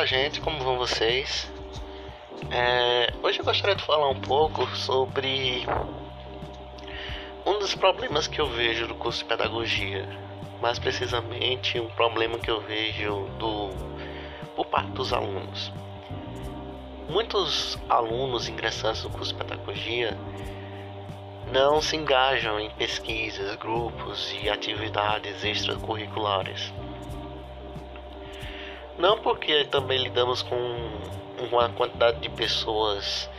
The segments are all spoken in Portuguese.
Olá, gente, como vão vocês? É, hoje eu gostaria de falar um pouco sobre um dos problemas que eu vejo do curso de pedagogia, mais precisamente um problema que eu vejo do por parte dos alunos. Muitos alunos ingressantes no curso de pedagogia não se engajam em pesquisas, grupos e atividades extracurriculares. Não porque também lidamos com uma quantidade de pessoas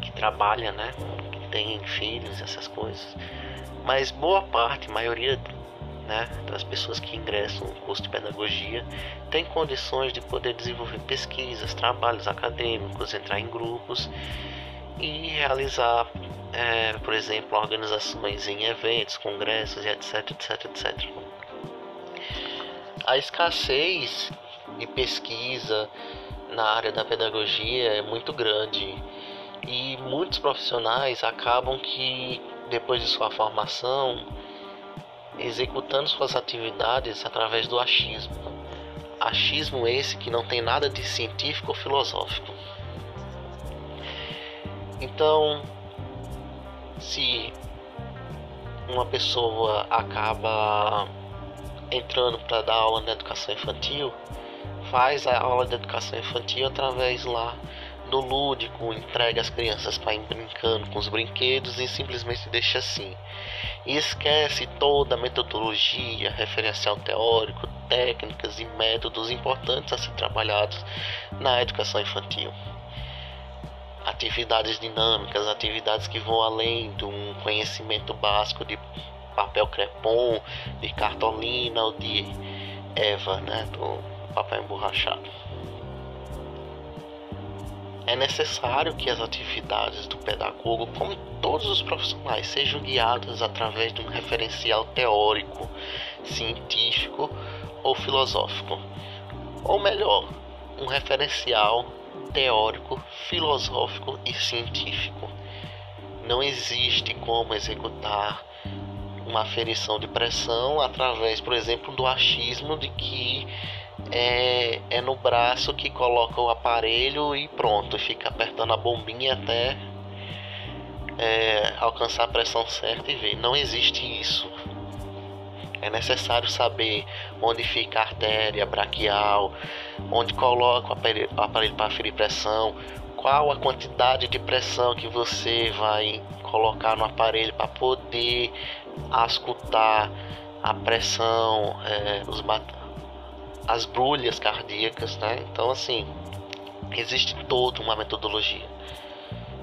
que trabalham, né? Que têm filhos, essas coisas. Mas boa parte, maioria né, das pessoas que ingressam no curso de pedagogia tem condições de poder desenvolver pesquisas, trabalhos acadêmicos, entrar em grupos e realizar é, por exemplo, organizações em eventos, congressos etc, etc, etc. A escassez de pesquisa na área da pedagogia é muito grande e muitos profissionais acabam que depois de sua formação executando suas atividades através do achismo. Achismo esse que não tem nada de científico ou filosófico. Então, se uma pessoa acaba entrando para dar aula na educação infantil, faz a aula de educação infantil através lá do lúdico, entrega as crianças para ir brincando com os brinquedos e simplesmente deixa assim. E esquece toda a metodologia, referencial teórico, técnicas e métodos importantes a ser trabalhados na educação infantil atividades dinâmicas, atividades que vão além de um conhecimento básico de papel crepom, de cartolina ou de Eva, né, do papel emborrachado. É necessário que as atividades do pedagogo, como todos os profissionais, sejam guiadas através de um referencial teórico, científico ou filosófico. Ou melhor, um referencial teórico, filosófico e científico. Não existe como executar uma aferição de pressão através, por exemplo, do achismo de que é, é no braço que coloca o aparelho e pronto, fica apertando a bombinha até é, alcançar a pressão certa e ver. Não existe isso. É necessário saber onde fica a artéria braquial, onde coloca o aparelho, aparelho para ferir pressão, qual a quantidade de pressão que você vai colocar no aparelho para poder escutar a pressão, é, os, as brulhas cardíacas, né? Então, assim, existe toda uma metodologia.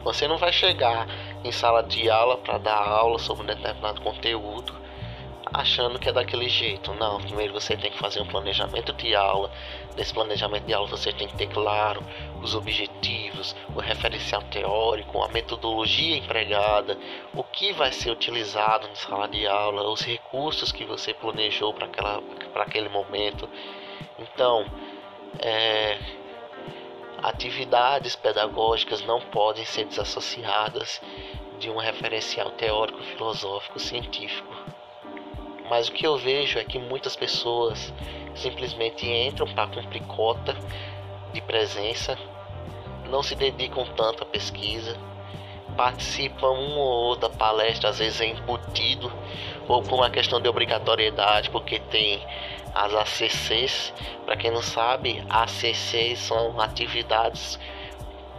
Você não vai chegar em sala de aula para dar aula sobre um determinado conteúdo achando que é daquele jeito. Não, primeiro você tem que fazer um planejamento de aula. Nesse planejamento de aula você tem que ter claro os objetivos, o referencial teórico, a metodologia empregada, o que vai ser utilizado na sala de aula, os recursos que você planejou para aquele momento. Então, é, atividades pedagógicas não podem ser desassociadas de um referencial teórico, filosófico, científico. Mas o que eu vejo é que muitas pessoas simplesmente entram para cumprir cota de presença, não se dedicam tanto à pesquisa, participam uma ou outra palestra, às vezes é embutido, ou por uma questão de obrigatoriedade, porque tem as ACCs. Para quem não sabe, ACCs são atividades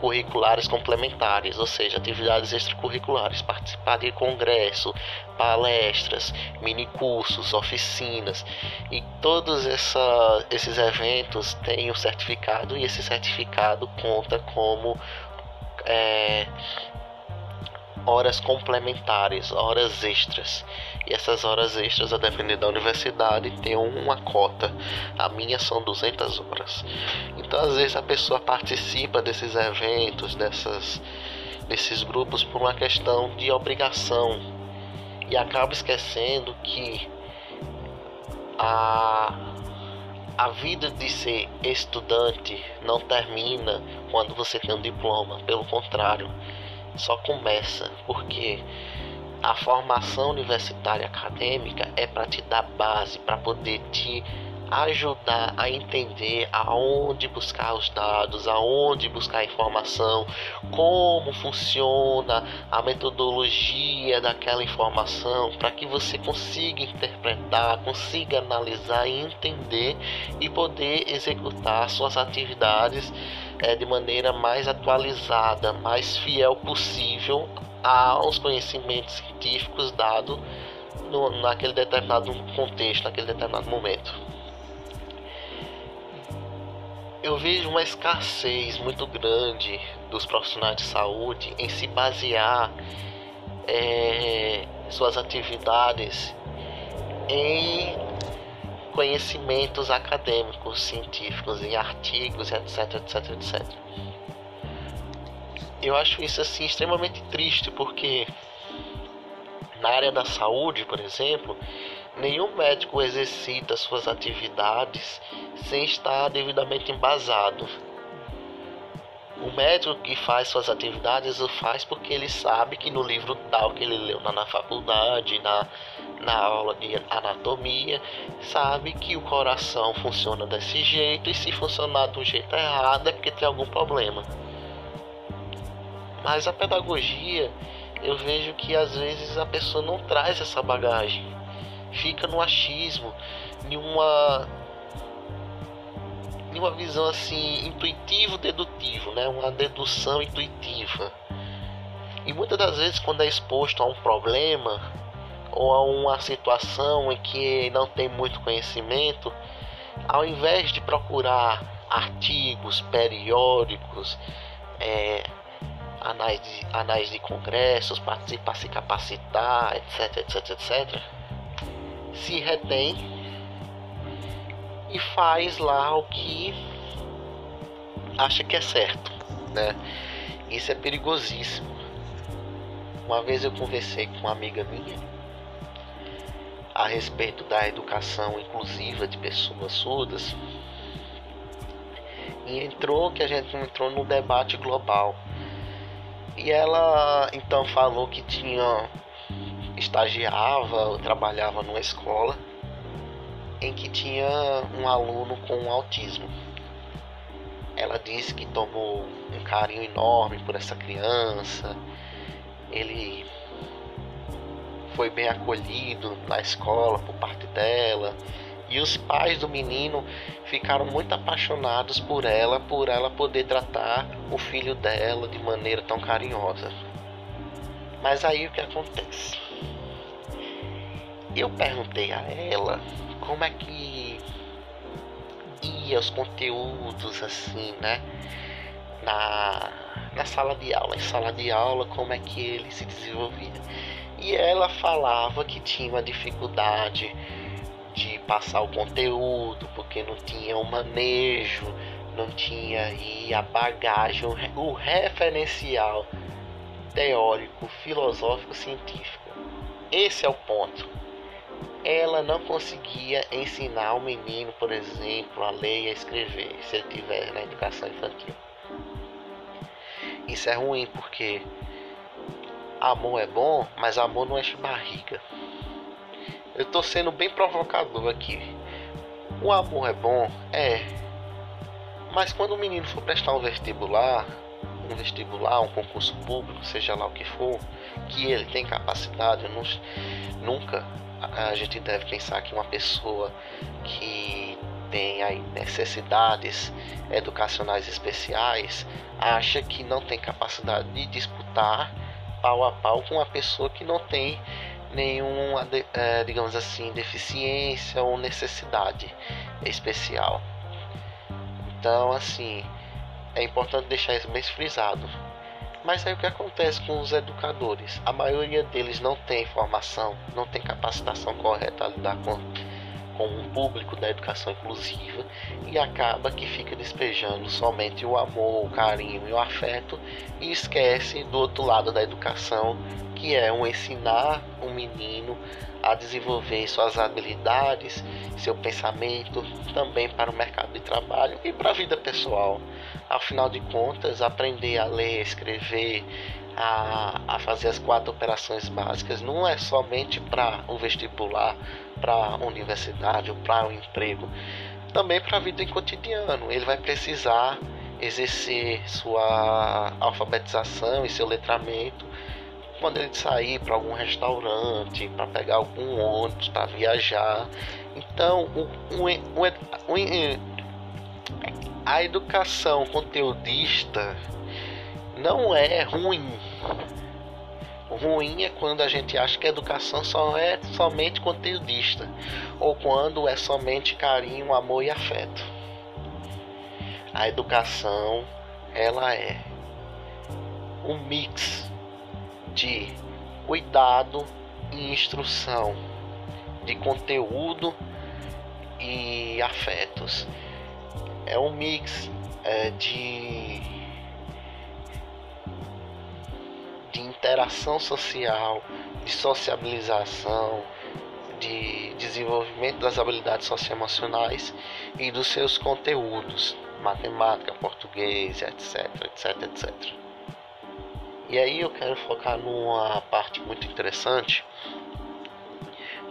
curriculares complementares, ou seja, atividades extracurriculares, participar de congresso, palestras, minicursos, oficinas. E todos essa, esses eventos têm um certificado e esse certificado conta como é, horas complementares, horas extras. E essas horas extras, a depender da universidade, tem uma cota. A minha são 200 horas. Então, às vezes, a pessoa participa desses eventos, dessas, desses grupos, por uma questão de obrigação. E acaba esquecendo que a, a vida de ser estudante não termina quando você tem um diploma. Pelo contrário, só começa. Porque a formação universitária acadêmica é para te dar base, para poder te ajudar a entender aonde buscar os dados, aonde buscar a informação, como funciona a metodologia daquela informação, para que você consiga interpretar, consiga analisar e entender e poder executar suas atividades é, de maneira mais atualizada, mais fiel possível aos conhecimentos científicos dados naquele determinado contexto, naquele determinado momento. Eu vejo uma escassez muito grande dos profissionais de saúde em se basear é, suas atividades em conhecimentos acadêmicos, científicos, em artigos, etc, etc, etc. Eu acho isso assim extremamente triste porque na área da saúde, por exemplo, nenhum médico exercita suas atividades sem estar devidamente embasado. O médico que faz suas atividades o faz porque ele sabe que no livro tal que ele leu na, faculdade, na, na aula de anatomia, sabe que o coração funciona desse jeito e se funcionar do jeito errado é porque tem algum problema. Mas a pedagogia eu vejo que às vezes a pessoa não traz essa bagagem, fica no achismo, em uma, em uma visão assim intuitivo-dedutivo, né? uma dedução intuitiva. E muitas das vezes, quando é exposto a um problema ou a uma situação em que não tem muito conhecimento, ao invés de procurar artigos, periódicos, é, anais de, anais de congressos, para se capacitar, etc, etc, etc, se retém e faz lá o que acha que é certo, né? Isso é perigosíssimo. Uma vez eu conversei com uma amiga minha a respeito da educação inclusiva de pessoas surdas e entrou que a gente entrou no debate global e ela então falou que tinha estagiava, trabalhava numa escola em que tinha um aluno com autismo. Ela disse que tomou um carinho enorme por essa criança. Ele foi bem acolhido na escola por parte dela. E os pais do menino ficaram muito apaixonados por ela, por ela poder tratar o filho dela de maneira tão carinhosa. Mas aí o que acontece? Eu perguntei a ela como é que ia os conteúdos assim, né? Na, na sala de aula, em sala de aula, como é que ele se desenvolvia. E ela falava que tinha uma dificuldade de passar o conteúdo, porque não tinha o manejo, não tinha aí a bagagem, o referencial teórico, filosófico, científico. Esse é o ponto. Ela não conseguia ensinar o menino, por exemplo, a ler e a escrever, se ele tiver na educação infantil. Isso é ruim porque amor é bom, mas amor não enche barriga. Eu tô sendo bem provocador aqui. O amor é bom? É. Mas quando o menino for prestar um vestibular, um vestibular, um concurso público, seja lá o que for, que ele tem capacidade, nunca a gente deve pensar que uma pessoa que tem aí necessidades educacionais especiais acha que não tem capacidade de disputar pau a pau com uma pessoa que não tem nenhuma, é, digamos assim, deficiência ou necessidade especial. Então, assim, é importante deixar isso bem frisado. Mas aí o que acontece com os educadores? A maioria deles não tem formação, não tem capacitação correta a lidar com, com um público da educação inclusiva e acaba que fica despejando somente o amor, o carinho e o afeto e esquece do outro lado da educação que é um ensinar um menino a desenvolver suas habilidades, seu pensamento também para o mercado de trabalho e para a vida pessoal. Afinal de contas, aprender a ler, escrever, a, a fazer as quatro operações básicas não é somente para o vestibular, para a universidade ou para o emprego, também para a vida em cotidiano. Ele vai precisar exercer sua alfabetização e seu letramento quando ele sair para algum restaurante, para pegar algum ônibus, para viajar. Então, o, o, o, a educação conteudista não é ruim. Ruim é quando a gente acha que a educação só é somente conteudista ou quando é somente carinho, amor e afeto. A educação ela é um mix de cuidado e instrução, de conteúdo e afetos. É um mix é, de interação social, de sociabilização, de desenvolvimento das habilidades socioemocionais e dos seus conteúdos, matemática, português, etc, etc, etc. E aí eu quero focar numa parte muito interessante,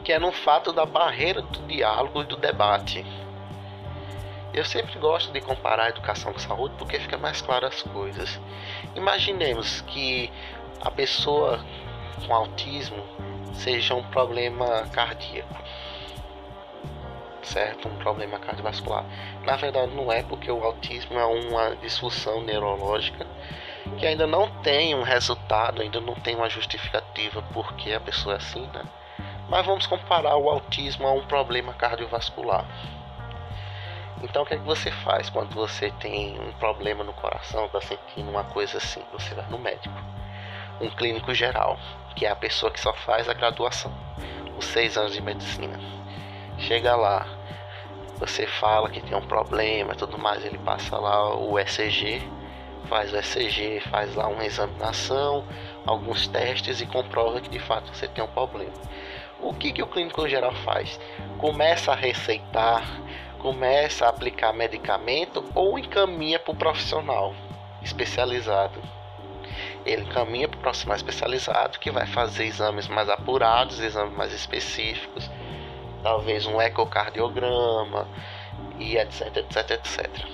que é no fato da barreira do diálogo e do debate. Eu sempre gosto de comparar educação com saúde porque fica mais claro as coisas. Imaginemos que a pessoa com autismo seja um problema cardíaco, certo? Um problema cardiovascular. Na verdade, não é porque o autismo é uma disfunção neurológica que ainda não tem um resultado, ainda não tem uma justificativa porque a pessoa é assim, né? Mas vamos comparar o autismo a um problema cardiovascular. Então o que é que você faz quando você tem um problema no coração, está sentindo uma coisa assim? Você vai no médico um clínico geral, que é a pessoa que só faz a graduação, os seis anos de medicina. Chega lá, você fala que tem um problema e tudo mais, ele passa lá o ECG, faz o ECG, faz lá uma examinação, alguns testes e comprova que de fato você tem um problema. O que, que o clínico geral faz? Começa a receitar, começa a aplicar medicamento ou encaminha para o profissional especializado ele caminha para o profissional especializado que vai fazer exames mais apurados, exames mais específicos, talvez um ecocardiograma e etc, etc, etc.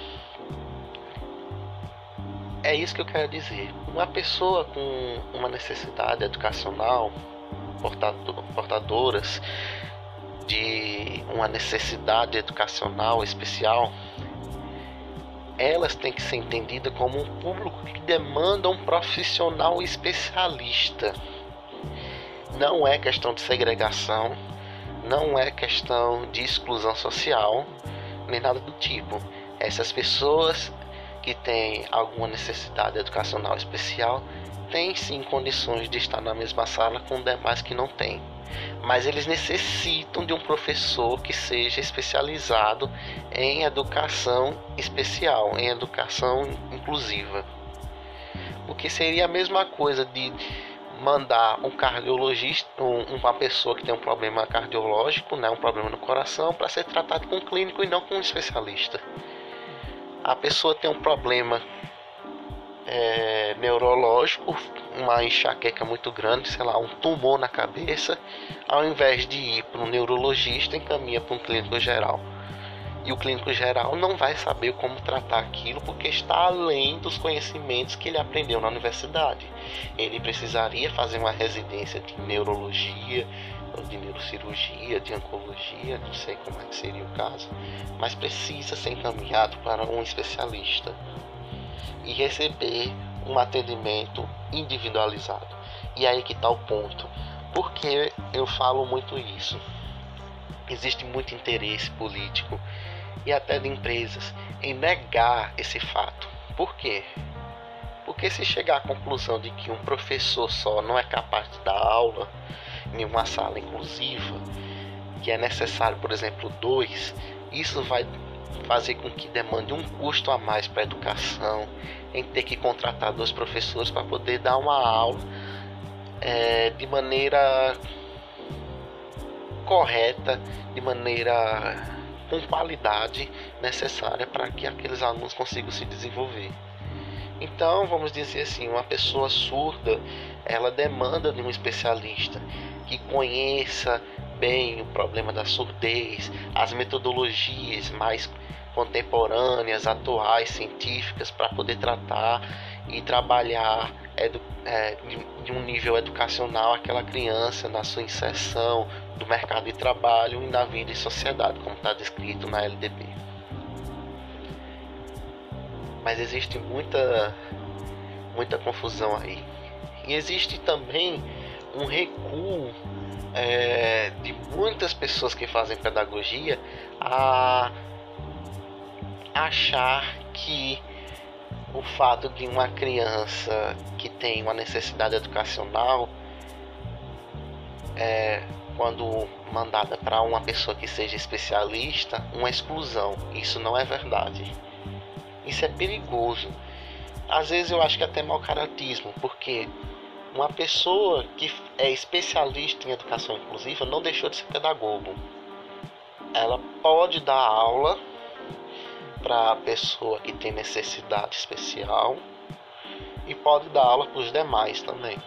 É isso que eu quero dizer. Uma pessoa com uma necessidade educacional, portadoras de uma necessidade educacional especial, elas têm que ser entendidas como um público que demanda um profissional especialista. Não é questão de segregação, não é questão de exclusão social, nem nada do tipo. Essas pessoas que têm alguma necessidade educacional especial têm sim condições de estar na mesma sala com demais que não têm mas eles necessitam de um professor que seja especializado em educação especial, em educação inclusiva. Porque seria a mesma coisa de mandar um cardiologista, um, uma pessoa que tem um problema cardiológico, né, um problema no coração, para ser tratado com um clínico e não com um especialista. A pessoa tem um problema é, neurológico, uma enxaqueca muito grande, sei lá, um tumor na cabeça, ao invés de ir para um neurologista, encaminha para um clínico geral. E o clínico geral não vai saber como tratar aquilo porque está além dos conhecimentos que ele aprendeu na universidade. Ele precisaria fazer uma residência de neurologia, de neurocirurgia, de oncologia, não sei como é que seria o caso, mas precisa ser encaminhado para um especialista e receber um atendimento individualizado. E aí que está o ponto. Porque eu falo muito isso? Existe muito interesse político e até de empresas em negar esse fato. Por quê? Porque se chegar à conclusão de que um professor só não é capaz de dar aula em uma sala inclusiva, que é necessário, por exemplo, dois, isso vai fazer com que demande um custo a mais para a educação, em ter que contratar dois professores para poder dar uma aula é, de maneira correta, de maneira com qualidade necessária para que aqueles alunos consigam se desenvolver. Então, vamos dizer assim, uma pessoa surda, ela demanda de um especialista que conheça bem o problema da surdez, as metodologias mais contemporâneas, atuais, científicas para poder tratar e trabalhar é, de, um nível educacional aquela criança na sua inserção do mercado de trabalho e na vida em sociedade, como está descrito na LDB mas existe muita muita confusão aí. E existe também um recuo é, de muitas pessoas que fazem pedagogia a achar que o fato de uma criança que tem uma necessidade educacional é, quando mandada para uma pessoa que seja especialista, uma exclusão. Isso não é verdade. Isso é perigoso. Às vezes eu acho que é até mau caratismo, porque uma pessoa que é especialista em educação inclusiva não deixou de ser pedagogo. Ela pode dar aula para a pessoa que tem necessidade especial e pode dar aula para os demais também.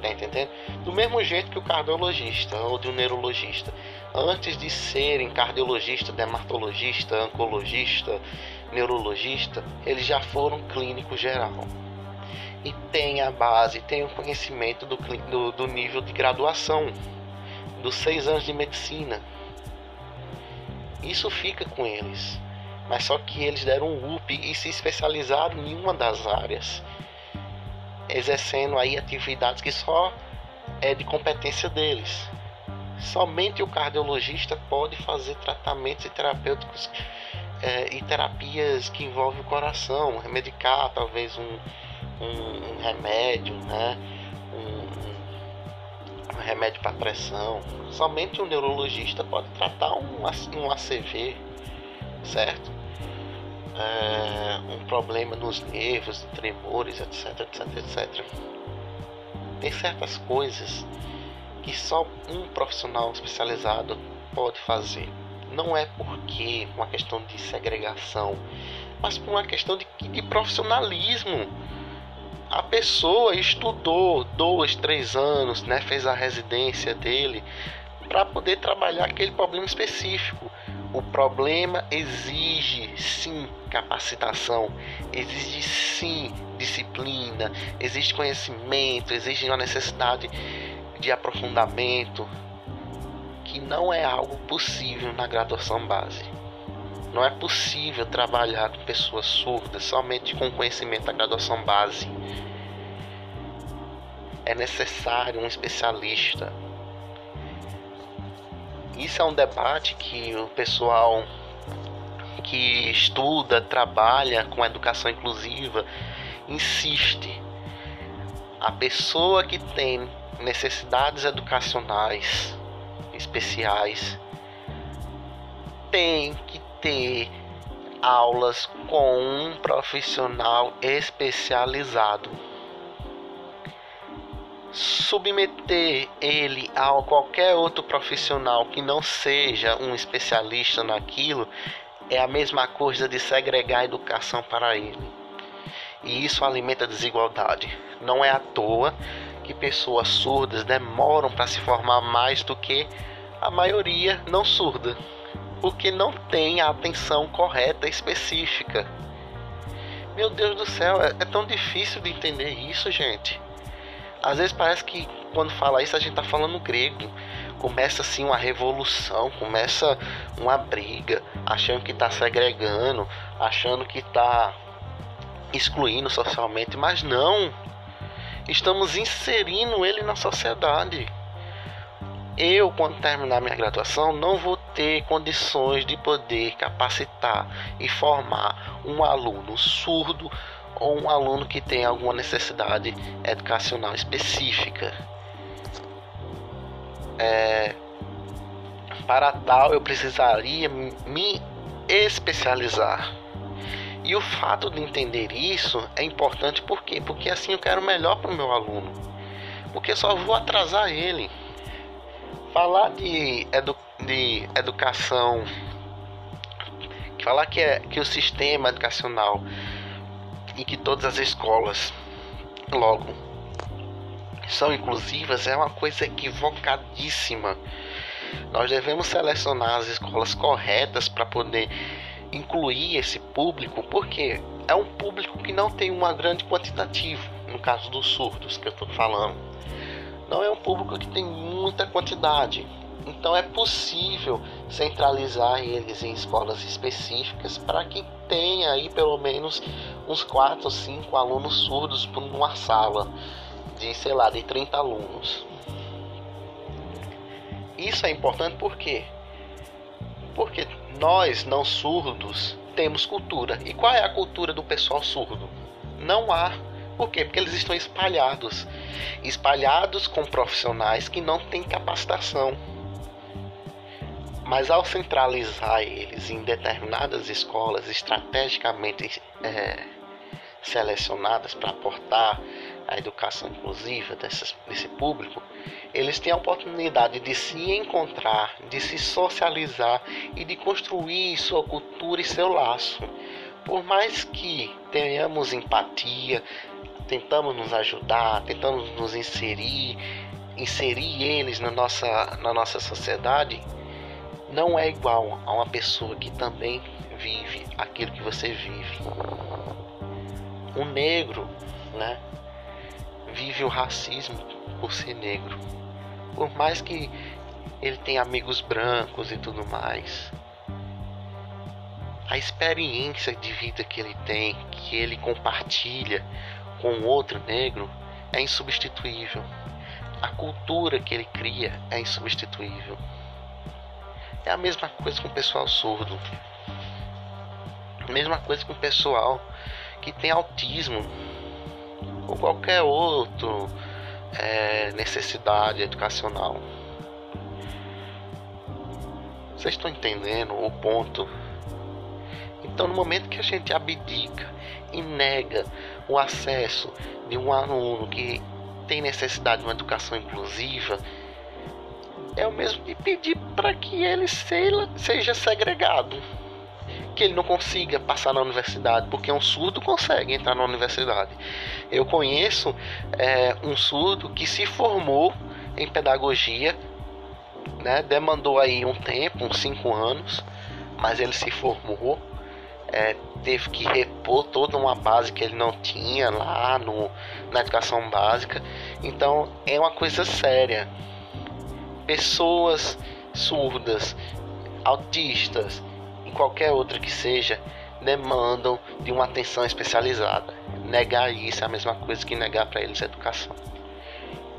Tá entendendo? Do mesmo jeito que o cardiologista ou o neurologista antes de serem cardiologista, dermatologista, oncologista, neurologista, eles já foram clínico geral. E tem a base, tem o conhecimento do, do, do nível de graduação, dos seis anos de medicina. Isso fica com eles. Mas só que eles deram um up e se especializaram em uma das áreas, exercendo aí atividades que só é de competência deles. Somente o cardiologista pode fazer tratamentos terapêuticos é, e terapias que envolvem o coração, medicar talvez um, um, um remédio, né? Um, um remédio para pressão. Somente o neurologista pode tratar um, um ACV, certo? É, um problema nos nervos, tremores, etc, etc, etc. Tem certas coisas que só um profissional especializado pode fazer. Não é porque uma questão de segregação, mas por uma questão de, de profissionalismo. A pessoa estudou dois, três anos, né, fez a residência dele para poder trabalhar aquele problema específico. O problema exige sim capacitação, exige sim disciplina, existe conhecimento, exige uma necessidade de aprofundamento que não é algo possível na graduação base. Não é possível trabalhar com pessoas surdas somente com conhecimento da graduação base. É necessário um especialista. Isso é um debate que o pessoal que estuda, trabalha com educação inclusiva insiste. A pessoa que tem necessidades educacionais especiais tem que ter aulas com um profissional especializado. Submeter ele a qualquer outro profissional que não seja um especialista naquilo é a mesma coisa de segregar a educação para ele. E isso alimenta a desigualdade. Não é à toa que pessoas surdas demoram para se formar mais do que a maioria não surda, porque não tem a atenção correta específica. Meu Deus do céu, é, é tão difícil de entender isso, gente. Às vezes parece que quando fala isso a gente está falando grego. Começa assim uma revolução, começa uma briga, achando que está segregando, achando que está excluindo socialmente, mas não estamos inserindo ele na sociedade. Eu, quando terminar minha graduação, não vou ter condições de poder capacitar e formar um aluno surdo ou um aluno que tem alguma necessidade educacional específica. É, para tal, eu precisaria me especializar. E o fato de entender isso é importante por quê? Porque assim eu quero melhor para o meu aluno. Porque só vou atrasar ele. Falar de, edu de educação, falar que, é, que o sistema educacional e que todas as escolas logo são inclusivas é uma coisa equivocadíssima. Nós devemos selecionar as escolas corretas para poder incluir esse público, porque é um público que não tem uma grande quantitativa, no caso dos surdos que eu estou falando. Não é um público que tem muita quantidade. Então é possível centralizar eles em escolas específicas para que tenha aí pelo menos uns 4 ou 5 alunos surdos por uma sala de, sei lá, de 30 alunos. Isso é importante por quê? Porque nós, não surdos, temos cultura. E qual é a cultura do pessoal surdo? Não há. Por quê? Porque eles estão espalhados. Espalhados com profissionais que não têm capacitação. Mas ao centralizar eles em determinadas escolas estrategicamente é, selecionadas para aportar a educação inclusiva desse público, eles têm a oportunidade de se encontrar, de se socializar e de construir sua cultura e seu laço. Por mais que tenhamos empatia, tentamos nos ajudar, tentamos nos inserir, inserir eles na nossa, na nossa sociedade, não é igual a uma pessoa que também vive aquilo que você vive. Um negro, né, vive o racismo por ser negro. Por mais que ele tenha amigos brancos e tudo mais, a experiência de vida que ele tem, que ele compartilha com outro negro, é insubstituível. A cultura que ele cria é insubstituível. É a mesma coisa com o pessoal surdo. Mesma coisa com o pessoal que tem autismo ou qualquer outro é, necessidade educacional. Vocês estão entendendo o ponto? Então, no momento que a gente abdica e nega o acesso de um aluno que tem necessidade de uma educação inclusiva, é o mesmo de pedir para que ele seja segregado que ele não consiga passar na universidade, porque um surdo consegue entrar na universidade. Eu conheço é, um surdo que se formou em pedagogia, né, demandou aí um tempo, uns cinco anos, mas ele se formou, é, teve que repor toda uma base que ele não tinha lá no, na educação básica. Então é uma coisa séria. Pessoas surdas, autistas, qualquer outra que seja, demandam de uma atenção especializada. Negar isso é a mesma coisa que negar para eles educação.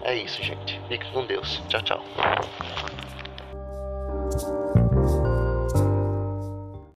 É isso, gente. Fique com Deus. Tchau, tchau.